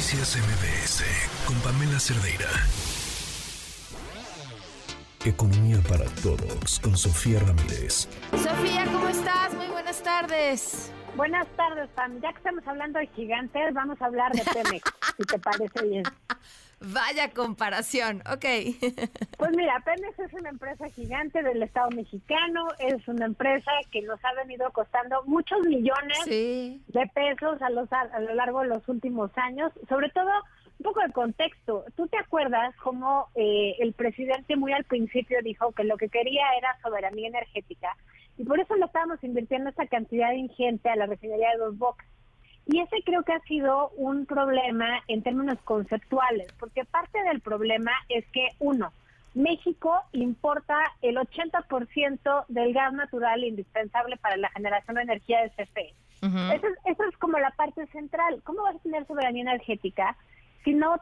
Noticias MBS con Pamela Cerdeira. Economía para todos con Sofía Ramírez. Sofía, ¿cómo estás? Muy buenas tardes. Buenas tardes, Pam. Ya que estamos hablando de gigantes, vamos a hablar de Pemex, si te parece bien. Vaya comparación, ok. Pues mira, Pemex es una empresa gigante del Estado mexicano, es una empresa que nos ha venido costando muchos millones de pesos a, los, a lo largo de los últimos años, sobre todo un poco de contexto. ¿Tú te acuerdas cómo eh, el presidente muy al principio dijo que lo que quería era soberanía energética? Y por eso le estábamos invirtiendo esta cantidad ingente a la refinería de Dos Bocas. Y ese creo que ha sido un problema en términos conceptuales, porque parte del problema es que, uno, México importa el 80% del gas natural indispensable para la generación de energía de CFE. eso, eso, es como la parte central. ¿Cómo vas a tener soberanía energética si no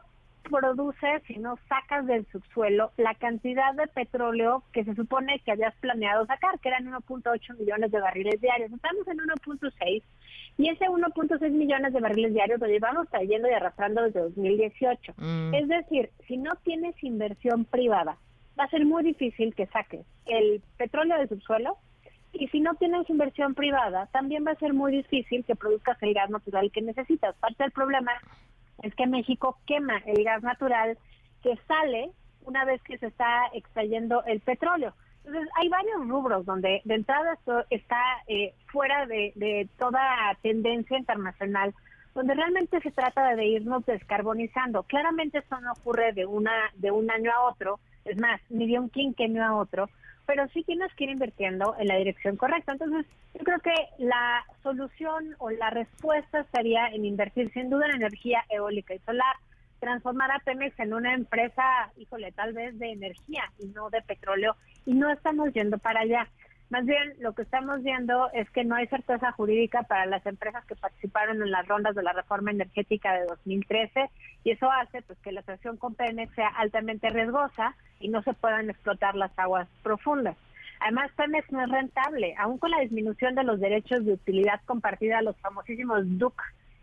produces, si no sacas del subsuelo la cantidad de petróleo que se supone que habías planeado sacar, que eran 1.8 millones de barriles diarios. Estamos en 1.6 y ese 1.6 millones de barriles diarios lo llevamos trayendo y arrastrando desde 2018. Mm. Es decir, si no tienes inversión privada, va a ser muy difícil que saques el petróleo del subsuelo y si no tienes inversión privada, también va a ser muy difícil que produzcas el gas natural que necesitas. Parte del problema es que México quema el gas natural que sale una vez que se está extrayendo el petróleo. Entonces, hay varios rubros donde de entrada esto está eh, fuera de, toda tendencia internacional, donde realmente se trata de irnos descarbonizando. Claramente esto no ocurre de una de un año a otro, es más, ni de un quinquenio a otro, pero sí tienes que ir invirtiendo en la dirección correcta. Entonces, yo creo que la solución o la respuesta estaría en invertir sin duda en energía eólica y solar, transformar a Pemex en una empresa, híjole, tal vez de energía y no de petróleo, y no estamos yendo para allá. Más bien, lo que estamos viendo es que no hay certeza jurídica para las empresas que participaron en las rondas de la reforma energética de 2013 y eso hace pues que la asociación con Pemex sea altamente riesgosa y no se puedan explotar las aguas profundas. Además, Pemex no es rentable, aún con la disminución de los derechos de utilidad compartida, los famosísimos DUC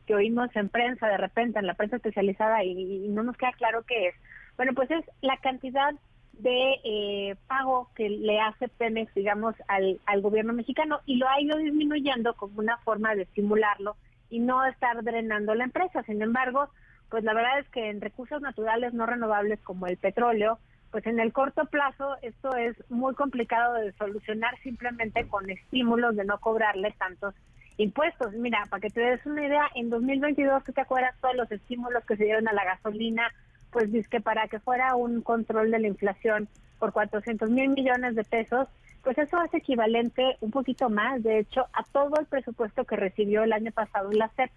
que oímos en prensa de repente, en la prensa especializada, y, y no nos queda claro qué es. Bueno, pues es la cantidad de eh, pago que le hace Pemex, digamos, al, al gobierno mexicano y lo ha ido disminuyendo como una forma de estimularlo y no estar drenando la empresa. Sin embargo, pues la verdad es que en recursos naturales no renovables como el petróleo, pues en el corto plazo esto es muy complicado de solucionar simplemente con estímulos de no cobrarle tantos impuestos. Mira, para que te des una idea, en 2022, ¿tú te acuerdas todos los estímulos que se dieron a la gasolina, pues dice que para que fuera un control de la inflación por 400 mil millones de pesos, pues eso es equivalente un poquito más, de hecho, a todo el presupuesto que recibió el año pasado la CEP.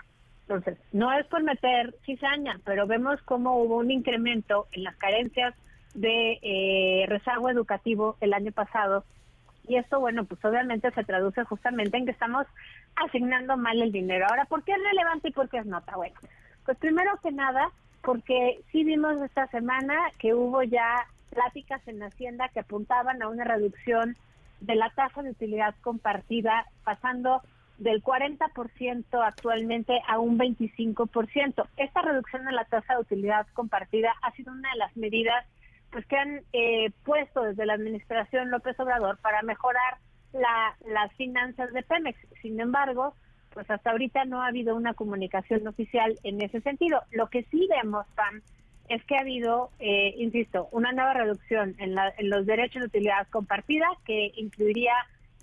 Entonces, no es por meter cizaña, pero vemos cómo hubo un incremento en las carencias de eh, rezago educativo el año pasado. Y esto, bueno, pues obviamente se traduce justamente en que estamos asignando mal el dinero. Ahora, ¿por qué es relevante y por qué es nota? Bueno, pues primero que nada, porque sí vimos esta semana que hubo ya pláticas en Hacienda que apuntaban a una reducción de la tasa de utilidad compartida, pasando del 40% actualmente a un 25%. Esta reducción de la tasa de utilidad compartida ha sido una de las medidas pues que han eh, puesto desde la administración López Obrador para mejorar las finanzas de Pemex. Sin embargo, pues hasta ahorita no ha habido una comunicación oficial en ese sentido. Lo que sí vemos, Pam, es que ha habido, eh, insisto, una nueva reducción en, los derechos de utilidad compartida que incluiría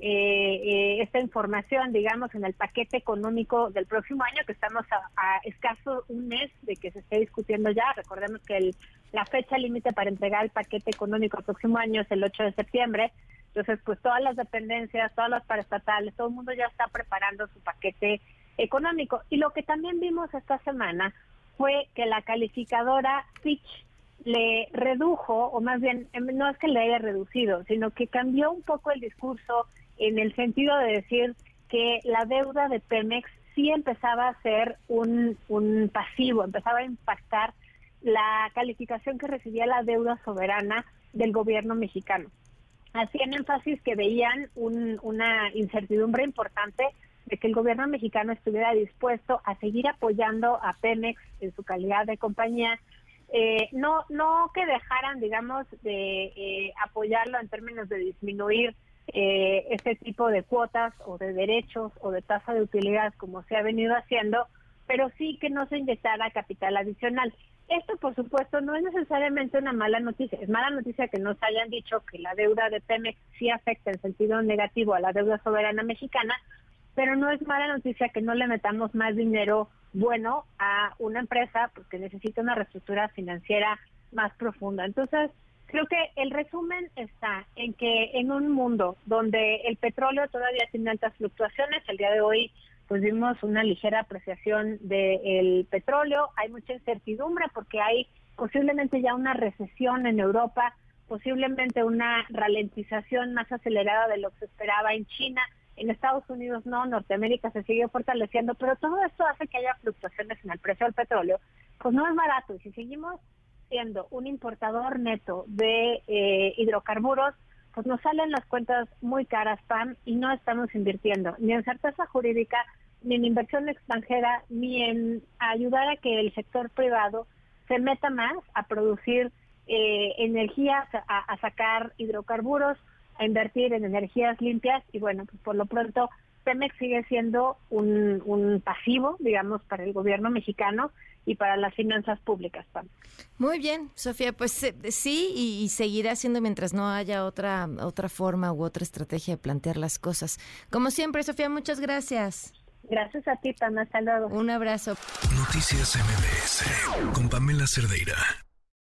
eh, eh, esta información, digamos, en el paquete económico del próximo año, que estamos a, escaso un mes de que se esté discutiendo ya. Recordemos que la fecha límite para entregar el paquete económico el próximo año es el 8 de septiembre. Entonces, pues todas las dependencias, todas las paraestatales, todo el mundo ya está preparando su paquete económico. Y lo que también vimos esta semana fue que la calificadora Fitch le redujo, o más bien, em, no es que le haya reducido, sino que cambió un poco el discurso en el sentido de decir que la deuda de Pemex sí empezaba a ser un, un pasivo, empezaba a impactar la calificación que recibía la deuda soberana del gobierno mexicano hacían énfasis que veían una incertidumbre importante de que el gobierno mexicano estuviera dispuesto a seguir apoyando a Pemex en su calidad de compañía, eh, no, no que dejaran, digamos, de eh, apoyarlo en términos de disminuir eh, este tipo de cuotas o de derechos o de tasa de utilidad como se ha venido haciendo, pero sí que no se inyectara capital adicional. Esto, por supuesto, no es necesariamente una mala noticia. Es mala noticia que nos hayan dicho que la deuda de Pemex sí afecta en sentido negativo a la deuda soberana mexicana, pero no es mala noticia que no le metamos más dinero bueno a una empresa porque necesita una reestructura financiera más profunda. Entonces, creo que el resumen está en que en un mundo donde el petróleo todavía tiene altas fluctuaciones, el día de hoy pues vimos una ligera apreciación del petróleo, hay mucha incertidumbre porque hay posiblemente ya una recesión en Europa, posiblemente una ralentización más acelerada de lo que se esperaba en China, en Estados Unidos no, Norteamérica se sigue fortaleciendo, pero todo esto hace que haya fluctuaciones en el precio del petróleo, pues no es barato y si seguimos siendo un importador neto de eh, hidrocarburos, pues nos salen las cuentas muy caras, PAM, y no estamos invirtiendo ni en certeza jurídica, ni en inversión extranjera, ni en ayudar a que el sector privado se meta más a producir eh, energías, a, sacar hidrocarburos, a invertir en energías limpias. Y bueno, pues por lo pronto Pemex sigue siendo un, un pasivo, digamos, para el gobierno mexicano y para las finanzas públicas. Muy bien, Sofía, pues eh, sí, y, seguirá siendo mientras no haya otra, otra forma u otra estrategia de plantear las cosas. Como siempre, Sofía, muchas gracias. Gracias a ti, Pam. Hasta luego. Un abrazo. Noticias MBS con Pamela Cerdeira.